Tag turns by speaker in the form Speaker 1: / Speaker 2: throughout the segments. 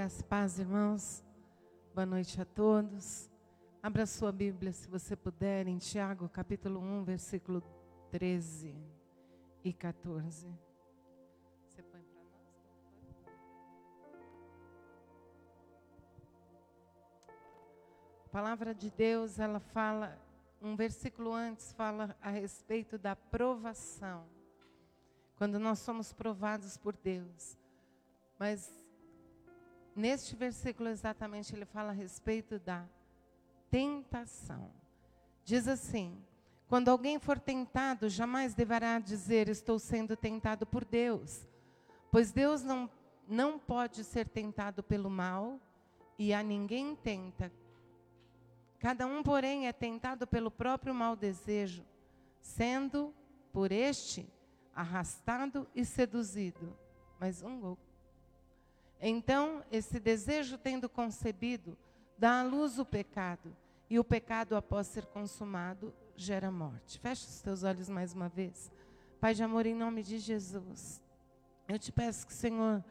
Speaker 1: Graças paz, irmãos. Boa noite a todos. Abra sua Bíblia, se você puder, em Tiago, capítulo 1, versículo 13 e 14. Você põe para nós? A palavra de Deus, ela fala, um versículo antes fala a respeito da provação. Quando nós somos provados por Deus. Mas Neste versículo exatamente ele fala a respeito da tentação. Diz assim: quando alguém for tentado, jamais deverá dizer estou sendo tentado por Deus, pois Deus não não pode ser tentado pelo mal e a ninguém tenta. Cada um, porém, é tentado pelo próprio mau desejo, sendo por este arrastado e seduzido. Mais um gol. Então, esse desejo tendo concebido, dá à luz o pecado, e o pecado, após ser consumado, gera morte. Feche os teus olhos mais uma vez. Pai de amor, em nome de Jesus, eu te peço que o Senhor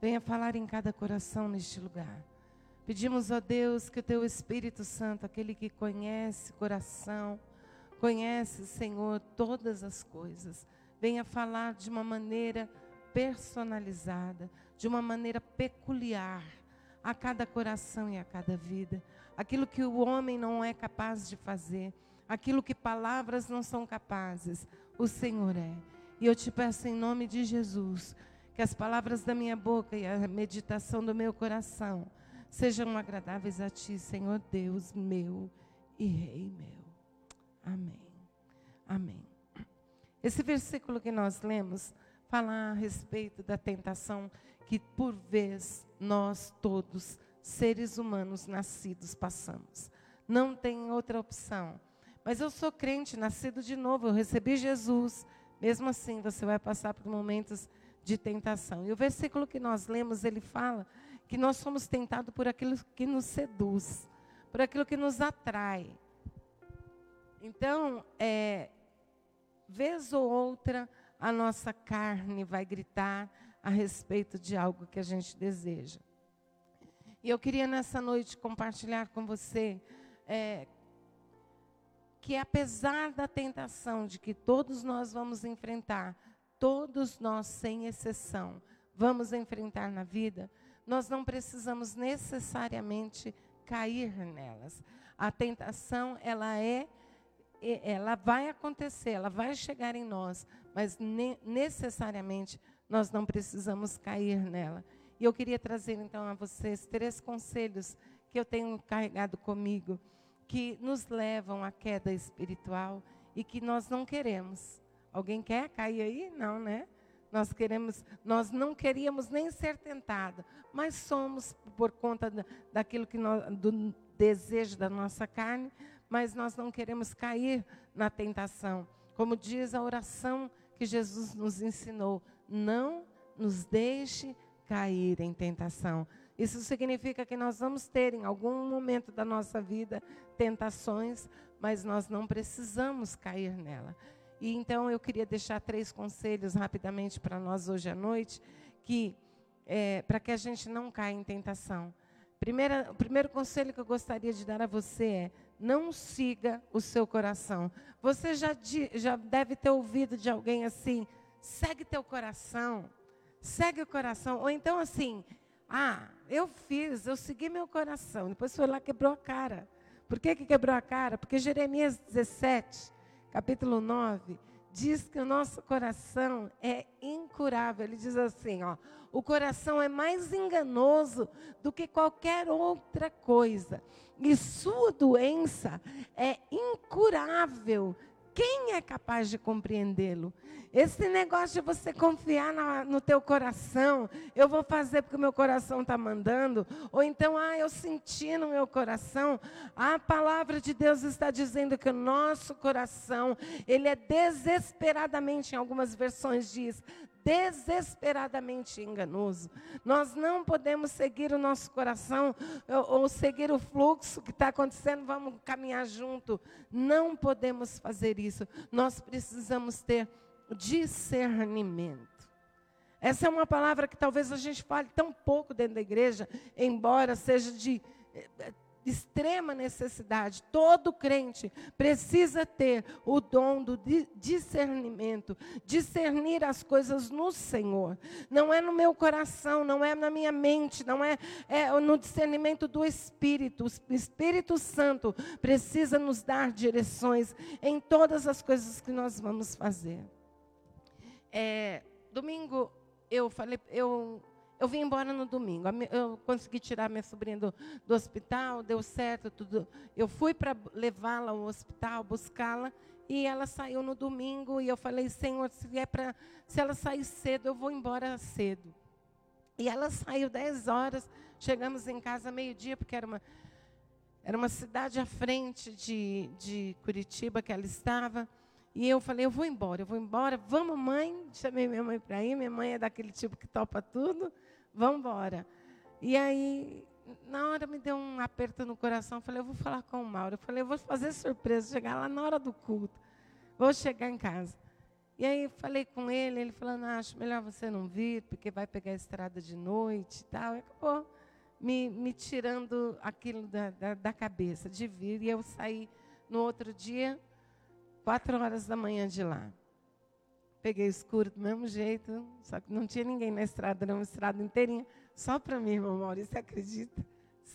Speaker 1: venha falar em cada coração neste lugar. Pedimos a Deus que o teu Espírito Santo, aquele que conhece coração, conhece, Senhor, todas as coisas, venha falar de uma maneira personalizada, de uma maneira peculiar a cada coração e a cada vida. Aquilo que o homem não é capaz de fazer, aquilo que palavras não são capazes, o Senhor é. E eu te peço em nome de Jesus, que as palavras da minha boca e a meditação do meu coração sejam agradáveis a ti, Senhor Deus meu e Rei meu. Amém. Amém. Esse versículo que nós lemos falar a respeito da tentação que, por vez, nós todos, seres humanos nascidos, passamos. Não tem outra opção. Mas eu sou crente, nascido de novo, eu recebi Jesus. Mesmo assim, você vai passar por momentos de tentação. E o versículo que nós lemos, ele fala que nós somos tentados por aquilo que nos seduz, por aquilo que nos atrai. Então, é, vez ou outra, a nossa carne vai gritar a respeito de algo que a gente deseja. E eu queria nessa noite compartilhar com você é, que apesar da tentação de que todos nós vamos enfrentar, todos nós sem exceção, vamos enfrentar na vida, nós não precisamos necessariamente cair nelas. A tentação, ela é ela vai acontecer, ela vai chegar em nós, mas ne necessariamente nós não precisamos cair nela. E eu queria trazer então a vocês três conselhos que eu tenho carregado comigo, que nos levam à queda espiritual e que nós não queremos. Alguém quer cair aí? Não, né? Nós queremos, nós não queríamos nem ser tentado, mas somos por conta daquilo que nós, do desejo da nossa carne, mas nós não queremos cair na tentação. Como diz a oração que Jesus nos ensinou: não nos deixe cair em tentação. Isso significa que nós vamos ter em algum momento da nossa vida tentações, mas nós não precisamos cair nela. E então eu queria deixar três conselhos rapidamente para nós hoje à noite, que é, para que a gente não caia em tentação. Primeira, o primeiro conselho que eu gostaria de dar a você é: não siga o seu coração. Você já, já deve ter ouvido de alguém assim: segue teu coração, segue o coração. Ou então assim: ah, eu fiz, eu segui meu coração. Depois foi lá quebrou a cara. Por que, que quebrou a cara? Porque Jeremias 17, capítulo 9, diz que o nosso coração é incurável. Ele diz assim, ó, o coração é mais enganoso do que qualquer outra coisa. E sua doença é incurável. Quem é capaz de compreendê-lo? Esse negócio de você confiar na, no teu coração, eu vou fazer porque o meu coração está mandando, ou então, ah, eu senti no meu coração. A palavra de Deus está dizendo que o nosso coração, ele é desesperadamente, em algumas versões diz, desesperadamente enganoso. Nós não podemos seguir o nosso coração ou, ou seguir o fluxo que está acontecendo, vamos caminhar junto. Não podemos fazer isso. Nós precisamos ter discernimento. Essa é uma palavra que talvez a gente fale tão pouco dentro da igreja, embora seja de eh, extrema necessidade. Todo crente precisa ter o dom do discernimento, discernir as coisas no Senhor. Não é no meu coração, não é na minha mente, não é, é no discernimento do Espírito. O Espírito Santo precisa nos dar direções em todas as coisas que nós vamos fazer. É, domingo eu falei, eu eu vim embora no domingo. Eu consegui tirar minha sobrinha do, do hospital, deu certo, tudo. Eu fui para levá-la ao hospital, buscá-la, e ela saiu no domingo. E eu falei, Senhor, se, é pra, se ela sair cedo, eu vou embora cedo. E ela saiu 10 horas. Chegamos em casa meio-dia, porque era uma, era uma cidade à frente de, de Curitiba que ela estava. E eu falei, eu vou embora, eu vou embora. Vamos, mãe. Chamei minha mãe para ir. Minha mãe é daquele tipo que topa tudo vamos embora. E aí, na hora me deu um aperto no coração. Falei, eu vou falar com o Mauro. Eu falei, eu vou fazer surpresa, chegar lá na hora do culto. Vou chegar em casa. E aí falei com ele, ele falando, ah, acho melhor você não vir, porque vai pegar a estrada de noite e tal. E acabou me, me tirando aquilo da, da, da cabeça, de vir. E eu saí no outro dia, quatro horas da manhã de lá. Peguei escuro do mesmo jeito, só que não tinha ninguém na estrada, era uma estrada inteirinha, só para mim, irmão Maurício, acredita?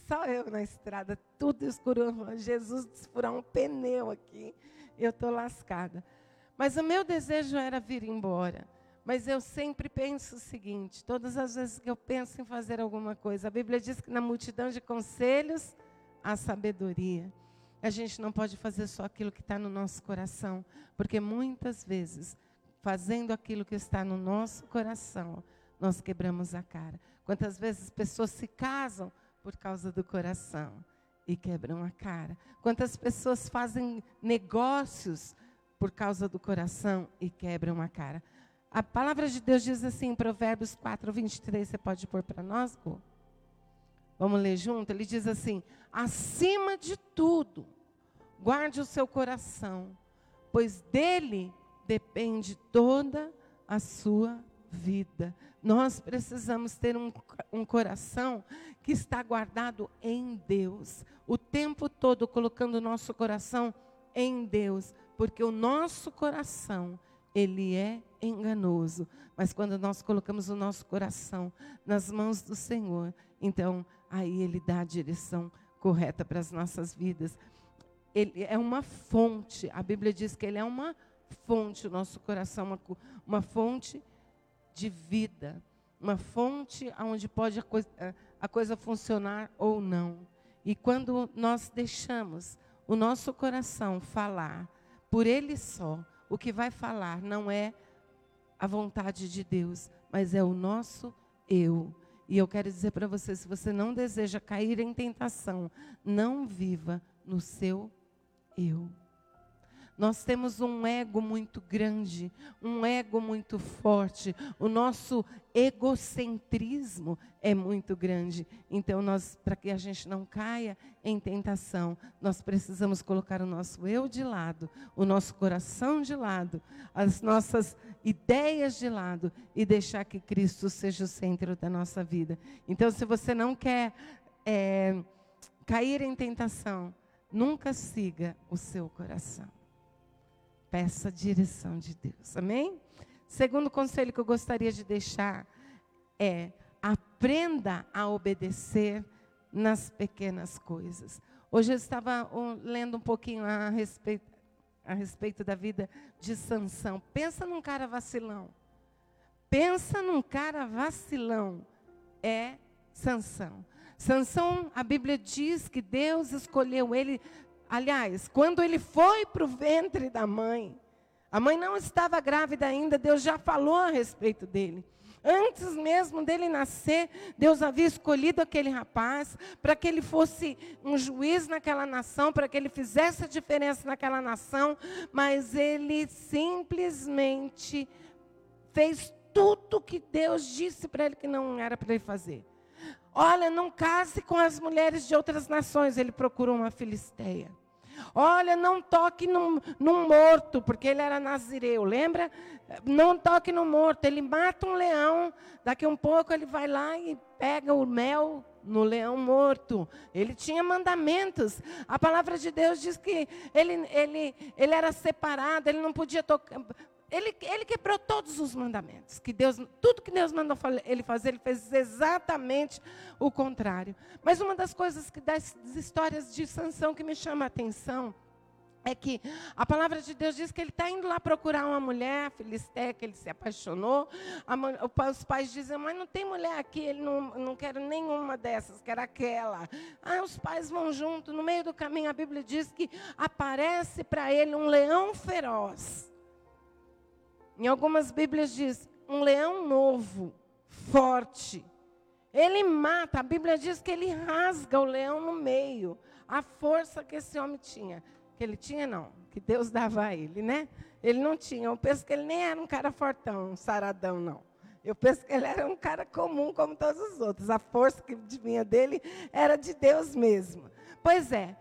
Speaker 1: Só eu na estrada, tudo escuro. Jesus desfurar um pneu aqui, eu estou lascada. Mas o meu desejo era vir embora. Mas eu sempre penso o seguinte: todas as vezes que eu penso em fazer alguma coisa, a Bíblia diz que na multidão de conselhos há sabedoria. A gente não pode fazer só aquilo que está no nosso coração, porque muitas vezes fazendo aquilo que está no nosso coração, nós quebramos a cara. Quantas vezes pessoas se casam por causa do coração e quebram a cara? Quantas pessoas fazem negócios por causa do coração e quebram a cara? A palavra de Deus diz assim em Provérbios 4, 23, você pode pôr para nós? Vamos ler junto? Ele diz assim: acima de tudo, guarde o seu coração, pois dele depende toda a sua vida. Nós precisamos ter um, um, coração que está guardado em Deus, o tempo todo colocando o nosso coração em Deus, porque o nosso coração, ele é enganoso, mas quando nós colocamos o nosso coração nas mãos do Senhor, então aí ele dá a direção correta para as nossas vidas. Ele é uma fonte, a Bíblia diz que ele é uma fonte fonte, o nosso coração, uma, uma fonte de vida, uma fonte onde pode a coisa, a coisa funcionar ou não. E quando nós deixamos o nosso coração falar por ele só, o que vai falar não é a vontade de Deus, mas é o nosso eu. E eu quero dizer para você: se você não deseja cair em tentação, não viva no seu eu. Nós temos um ego muito grande, um ego muito forte. O nosso egocentrismo é muito grande. Então, nós, para que a gente não caia em tentação, nós precisamos colocar o nosso eu de lado, o nosso coração de lado, as nossas ideias de lado e deixar que Cristo seja o centro da nossa vida. Então, se você não quer é, cair em tentação, nunca siga o seu coração. Peça a direção de Deus. Amém? Segundo conselho que eu gostaria de deixar é: aprenda a obedecer nas pequenas coisas. Hoje eu estava lendo um pouquinho a respeito, a respeito da vida de Sansão. Pensa num cara vacilão. Pensa num cara vacilão. É Sansão. Sansão, a Bíblia diz que Deus escolheu ele Aliás, quando ele foi para o ventre da mãe, a mãe não estava grávida ainda, Deus já falou a respeito dele. Antes mesmo dele nascer, Deus havia escolhido aquele rapaz para que ele fosse um juiz naquela nação, para que ele fizesse a diferença naquela nação, mas ele simplesmente fez tudo que Deus disse para ele que não era para ele fazer. Olha, não case com as mulheres de outras nações, ele procurou uma filisteia. Olha, não toque num, num morto, porque ele era nazireu, lembra? Não toque no morto. Ele mata um leão, daqui um pouco ele vai lá e pega o mel no leão morto. Ele tinha mandamentos. A palavra de Deus diz que ele, ele, ele era separado, ele não podia tocar. Ele, ele quebrou todos os mandamentos. Que Deus, tudo que Deus mandou ele fazer, ele fez exatamente o contrário. Mas uma das coisas que das histórias de Sansão que me chama a atenção é que a palavra de Deus diz que ele está indo lá procurar uma mulher, Filisté, que ele se apaixonou. A, os pais dizem, mas não tem mulher aqui, ele não, não quer nenhuma dessas, quer aquela. Ah, os pais vão junto, no meio do caminho a Bíblia diz que aparece para ele um leão feroz. Em algumas Bíblias diz, um leão novo, forte. Ele mata, a Bíblia diz que ele rasga o leão no meio. A força que esse homem tinha que ele tinha, não, que Deus dava a ele, né? Ele não tinha. Eu penso que ele nem era um cara fortão, um saradão, não. Eu penso que ele era um cara comum como todos os outros. A força que vinha dele era de Deus mesmo. Pois é.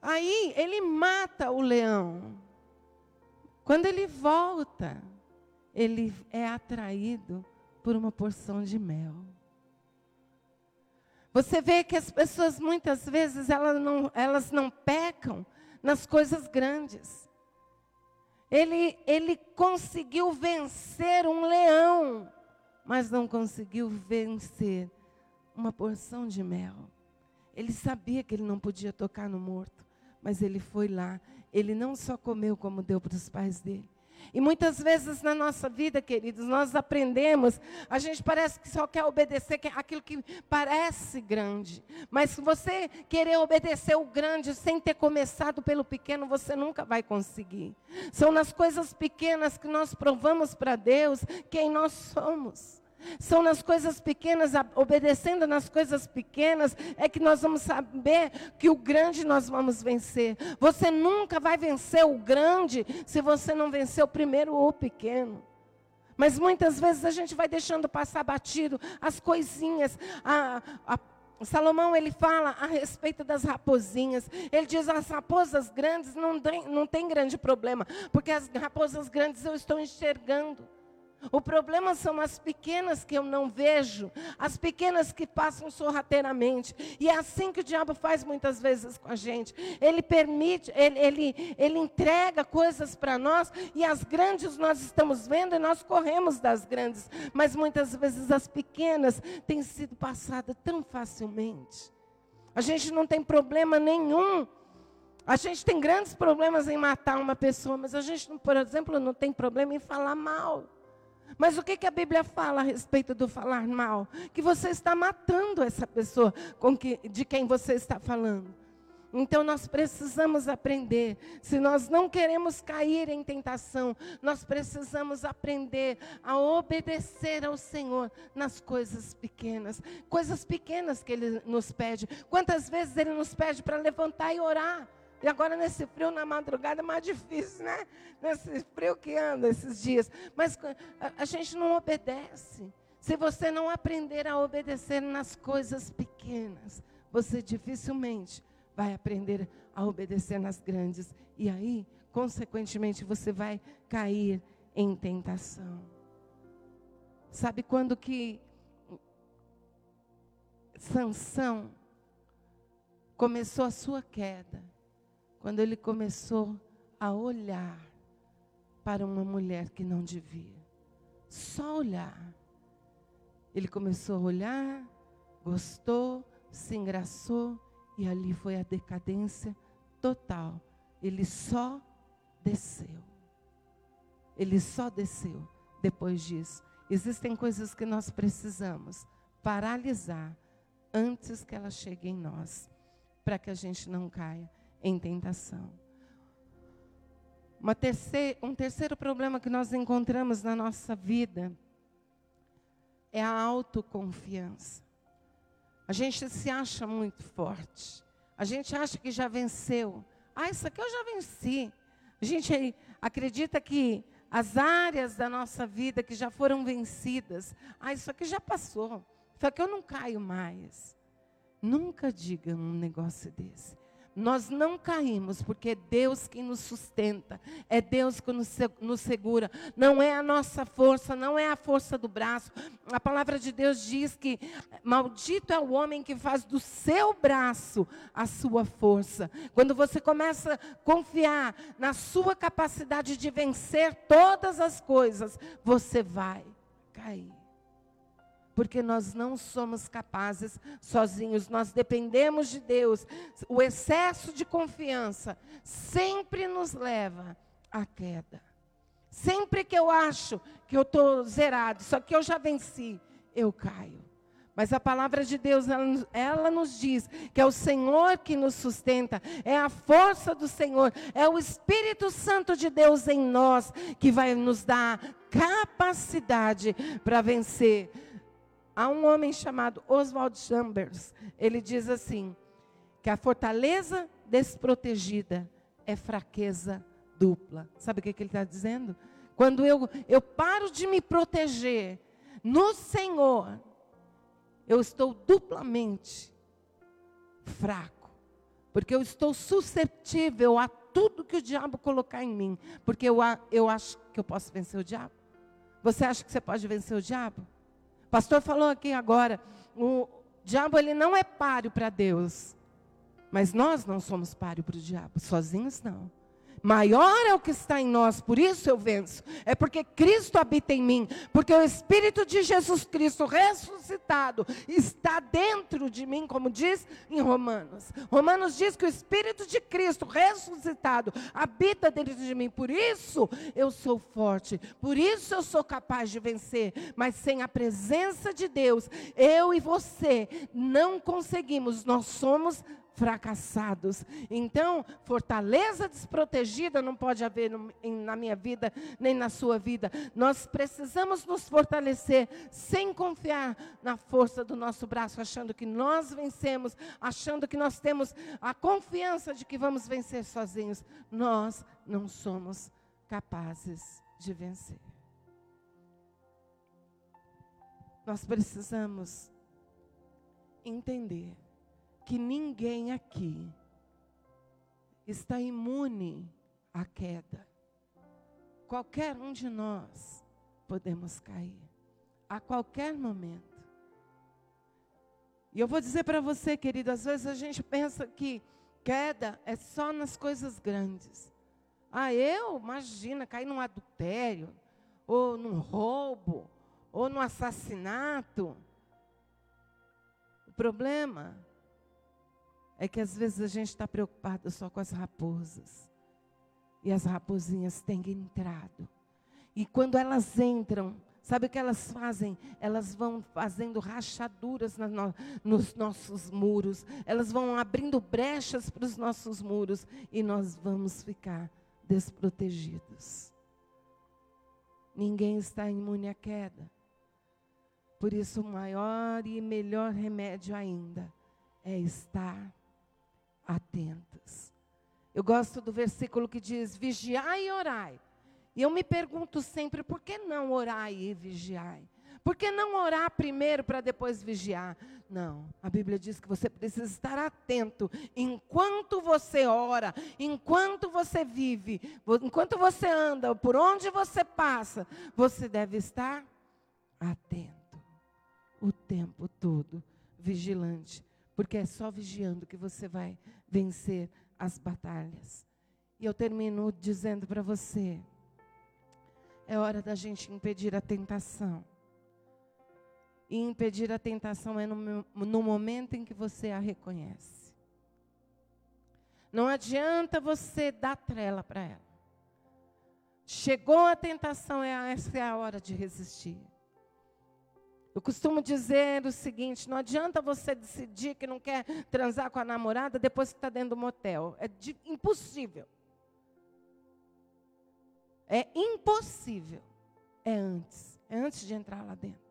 Speaker 1: Aí ele mata o leão. Quando ele volta, ele é atraído por uma porção de mel. Você vê que as pessoas muitas vezes elas não, elas não pecam nas coisas grandes. Ele, ele conseguiu vencer um leão, mas não conseguiu vencer uma porção de mel. Ele sabia que ele não podia tocar no morto, mas ele foi lá. Ele não só comeu como deu para os pais dele, e muitas vezes na nossa vida, queridos, nós aprendemos, a gente parece que só quer obedecer aquilo que parece grande. Mas se você querer obedecer o grande sem ter começado pelo pequeno, você nunca vai conseguir. São nas coisas pequenas que nós provamos para Deus quem nós somos. São nas coisas pequenas, obedecendo nas coisas pequenas, é que nós vamos saber que o grande nós vamos vencer. Você nunca vai vencer o grande se você não vencer o primeiro ou o pequeno. Mas muitas vezes a gente vai deixando passar batido as coisinhas. A, a, Salomão ele fala a respeito das raposinhas. Ele diz as raposas grandes não tem, não tem grande problema, porque as raposas grandes eu estou enxergando. O problema são as pequenas que eu não vejo, as pequenas que passam sorrateiramente. E é assim que o diabo faz muitas vezes com a gente. Ele permite, ele, ele, ele entrega coisas para nós e as grandes nós estamos vendo e nós corremos das grandes. Mas muitas vezes as pequenas têm sido passadas tão facilmente. A gente não tem problema nenhum. A gente tem grandes problemas em matar uma pessoa, mas a gente, por exemplo, não tem problema em falar mal. Mas o que, que a Bíblia fala a respeito do falar mal? Que você está matando essa pessoa com que, de quem você está falando. Então nós precisamos aprender. Se nós não queremos cair em tentação, nós precisamos aprender a obedecer ao Senhor nas coisas pequenas. Coisas pequenas que Ele nos pede. Quantas vezes Ele nos pede para levantar e orar? E agora nesse frio na madrugada é mais difícil, né? Nesse frio que anda esses dias. Mas a, gente não obedece. Se você não aprender a obedecer nas coisas pequenas, você dificilmente vai aprender a obedecer nas grandes. E aí, consequentemente, você vai cair em tentação. Sabe quando que Sansão começou a sua queda? Quando ele começou a olhar para uma mulher que não devia. Só olhar. Ele começou a olhar, gostou, se engraçou e ali foi a decadência total. Ele só desceu. Ele só desceu depois disso. Existem coisas que nós precisamos paralisar antes que elas cheguem em nós, para que a gente não caia em tentação. Terceira, um terceiro problema que nós encontramos na nossa vida é a autoconfiança. A gente se acha muito forte. A gente acha que já venceu. Ah, isso aqui eu já venci. A gente acredita que as áreas da nossa vida que já foram vencidas, ah, isso aqui já passou. Isso aqui eu não caio mais. Nunca diga um negócio desse. Nós não caímos porque é Deus que nos sustenta, é Deus que nos, nos segura, não é a nossa força, não é a força do braço. A palavra de Deus diz que maldito é o homem que faz do seu braço a sua força. Quando você começa a confiar na sua capacidade de vencer todas as coisas, você vai cair porque nós não somos capazes sozinhos, nós dependemos de Deus. O excesso de confiança sempre nos leva à queda. Sempre que eu acho que eu estou zerado, só que eu já venci, eu caio. Mas a palavra de Deus, ela, ela, nos diz que é o Senhor que nos sustenta, é a força do Senhor, é o Espírito Santo de Deus em nós que vai nos dar capacidade para vencer. Há um homem chamado Oswald Chambers, ele diz assim: que a fortaleza desprotegida é fraqueza dupla. Sabe o que, que ele está dizendo? Quando eu, eu paro de me proteger no Senhor, eu estou duplamente fraco, porque eu estou suscetível a tudo que o diabo colocar em mim, porque eu, eu acho que eu posso vencer o diabo. Você acha que você pode vencer o diabo? O pastor falou aqui agora, o diabo ele não é páreo para Deus. Mas nós não somos páreo para o diabo, sozinhos não. Maior é o que está em nós, por isso eu venço. É porque Cristo habita em mim, porque o Espírito de Jesus Cristo ressuscitado está dentro de mim, como diz em Romanos. Romanos diz que o Espírito de Cristo ressuscitado habita dentro de mim, por isso eu sou forte, por isso eu sou capaz de vencer. Mas sem a presença de Deus, eu e você não conseguimos, nós somos fracassados. Então, fortaleza desprotegida não pode haver no, em, na minha vida, nem na sua vida. Nós precisamos nos fortalecer sem confiar na força do nosso braço, achando que nós vencemos, achando que nós temos a confiança de que vamos vencer sozinhos. Nós não somos capazes de vencer. Nós precisamos entender que ninguém aqui está imune à queda. Qualquer um de nós podemos cair a qualquer momento. E eu vou dizer para você, querido, às vezes a gente pensa que queda é só nas coisas grandes. Ah, eu, imagina, cair num adultério, ou num roubo, ou num assassinato. O problema é que às vezes a gente está preocupado só com as raposas. E as raposinhas têm entrado. E quando elas entram, sabe o que elas fazem? Elas vão fazendo rachaduras no, nos nossos muros. Elas vão abrindo brechas para os nossos muros. E nós vamos ficar desprotegidos. Ninguém está imune à queda. Por isso, o maior e melhor remédio ainda é estar atentos. Eu gosto do versículo que diz: vigiai e orai. E eu me pergunto sempre, por que não orar e vigiai? Por que não orar primeiro para depois vigiar? Não, a Bíblia diz que você precisa estar atento enquanto você ora, enquanto você vive, enquanto você anda, por onde você passa, você deve estar atento o tempo todo, vigilante, porque é só vigiando que você vai vencer as batalhas. E eu termino dizendo para você: é hora da gente impedir a tentação. E impedir a tentação é no, no momento em que você a reconhece. Não adianta você dar trela para ela. Chegou a tentação, é, essa é a hora de resistir. Eu costumo dizer o seguinte: não adianta você decidir que não quer transar com a namorada depois que está dentro do motel. É de, impossível. É impossível. É antes. É antes de entrar lá dentro.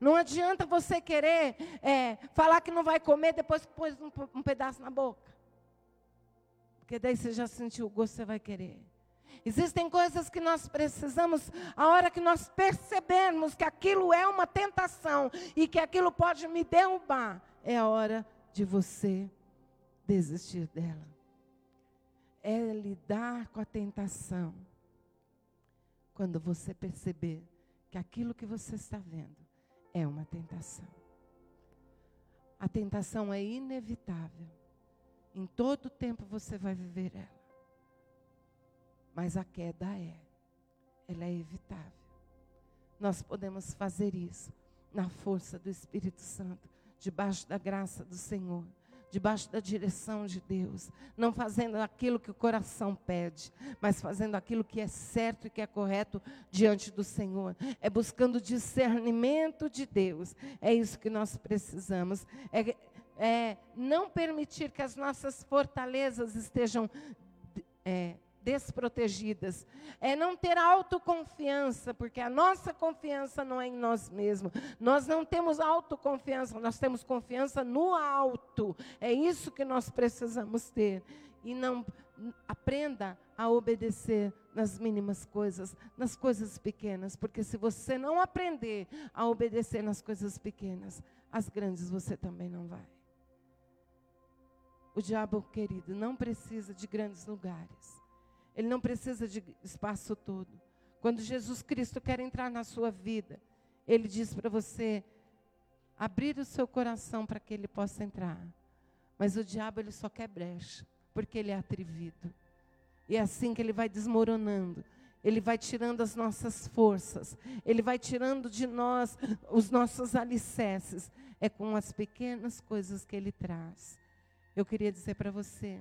Speaker 1: Não adianta você querer é, falar que não vai comer depois que pôs um, um pedaço na boca. Porque daí você já sentiu o gosto, você vai querer. Existem coisas que nós precisamos, a hora que nós percebermos que aquilo é uma tentação e que aquilo pode me derrubar, é a hora de você desistir dela. É lidar com a tentação. Quando você perceber que aquilo que você está vendo é uma tentação. A tentação é inevitável. Em todo tempo você vai viver ela. Mas a queda é. Ela é evitável. Nós podemos fazer isso na força do Espírito Santo, debaixo da graça do Senhor debaixo da direção de Deus, não fazendo aquilo que o coração pede, mas fazendo aquilo que é certo e que é correto diante do Senhor. É buscando discernimento de Deus. É isso que nós precisamos. É, é não permitir que as nossas fortalezas estejam é, desprotegidas. É não ter autoconfiança, porque a nossa confiança não é em nós mesmos. Nós não temos autoconfiança, nós temos confiança no alto. É isso que nós precisamos ter. E não aprenda a obedecer nas mínimas coisas, nas coisas pequenas, porque se você não aprender a obedecer nas coisas pequenas, as grandes você também não vai. O diabo, querido, não precisa de grandes lugares. Ele não precisa de espaço todo. Quando Jesus Cristo quer entrar na sua vida, ele diz para você abrir o seu coração para que ele possa entrar. Mas o diabo ele só quer brecha, porque ele é atrevido. E é assim que ele vai desmoronando. Ele vai tirando as nossas forças. Ele vai tirando de nós os nossos alicerces. É com as pequenas coisas que ele traz. Eu queria dizer para você,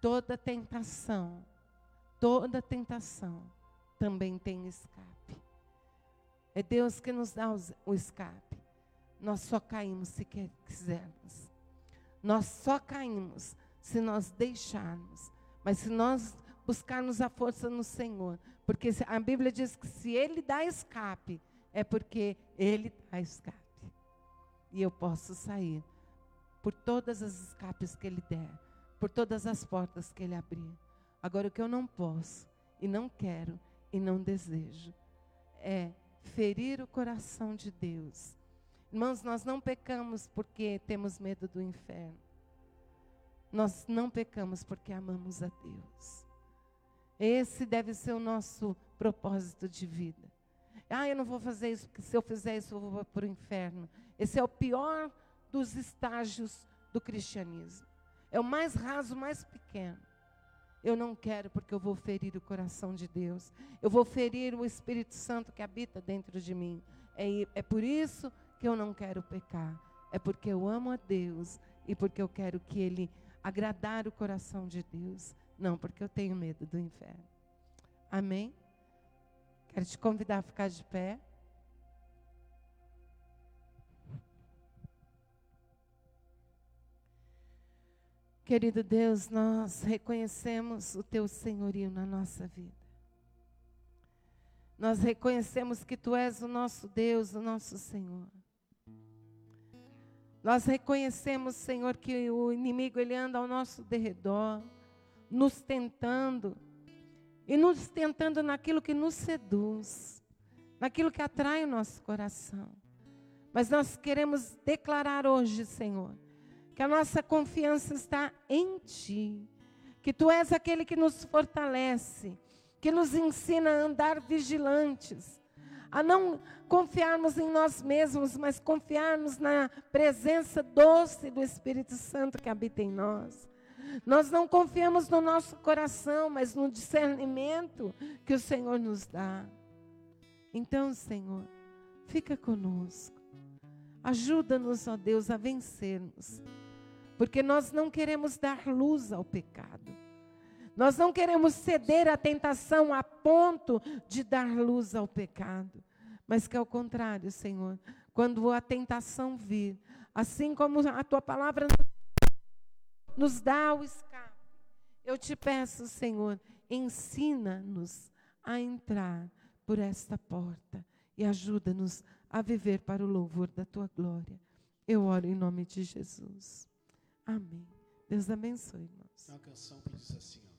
Speaker 1: toda tentação toda tentação também tem escape. É Deus que nos dá o escape. Nós só caímos se quisermos. Nós só caímos se nós deixarmos. Mas se nós buscarmos a força no Senhor, porque a Bíblia diz que se Ele dá escape, é porque Ele dá escape. E eu posso sair por todas as escapes que Ele der, por todas as portas que Ele abrir. Agora, o que eu não posso, e não quero, e não desejo, é ferir o coração de Deus. Irmãos, nós não pecamos porque temos medo do inferno. Nós não pecamos porque amamos a Deus. Esse deve ser o nosso propósito de vida. Ah, eu não vou fazer isso, porque se eu fizer isso, eu vou para o inferno. Esse é o pior dos estágios do cristianismo. É o mais raso, mais pequeno. Eu não quero porque eu vou ferir o coração de Deus. Eu vou ferir o Espírito Santo que habita dentro de mim. É, é por isso que eu não quero pecar. É porque eu amo a Deus e porque eu quero que Ele agradar o coração de Deus. Não porque eu tenho medo do inferno. Amém? Quero te convidar a ficar de pé. Querido Deus, nós reconhecemos o teu senhorio na nossa vida. Nós reconhecemos que tu és o nosso Deus, o nosso Senhor. Nós reconhecemos, Senhor, que o inimigo ele anda ao nosso derredor, nos tentando e nos tentando naquilo que nos seduz, naquilo que atrai o nosso coração. Mas nós queremos declarar hoje, Senhor, que a nossa confiança está em Ti, que Tu és aquele que nos fortalece, que nos ensina a andar vigilantes, a não confiarmos em nós mesmos, mas confiarmos na presença doce do Espírito Santo que habita em nós. Nós não confiamos no nosso coração, mas no discernimento que o Senhor nos dá. Então, Senhor, fica conosco. Ajuda-nos, ó Deus, a vencermos porque nós não queremos dar luz ao pecado. Nós não queremos ceder à tentação a ponto de dar luz ao pecado. Mas que ao contrário, Senhor, quando a tentação vir, assim como a tua palavra nos dá o escape, eu te peço, Senhor, ensina-nos a entrar por esta porta e ajuda-nos a viver para o louvor da tua glória. Eu oro em nome de Jesus. Amém. Deus abençoe, irmãos.
Speaker 2: É uma canção que diz assim, ó.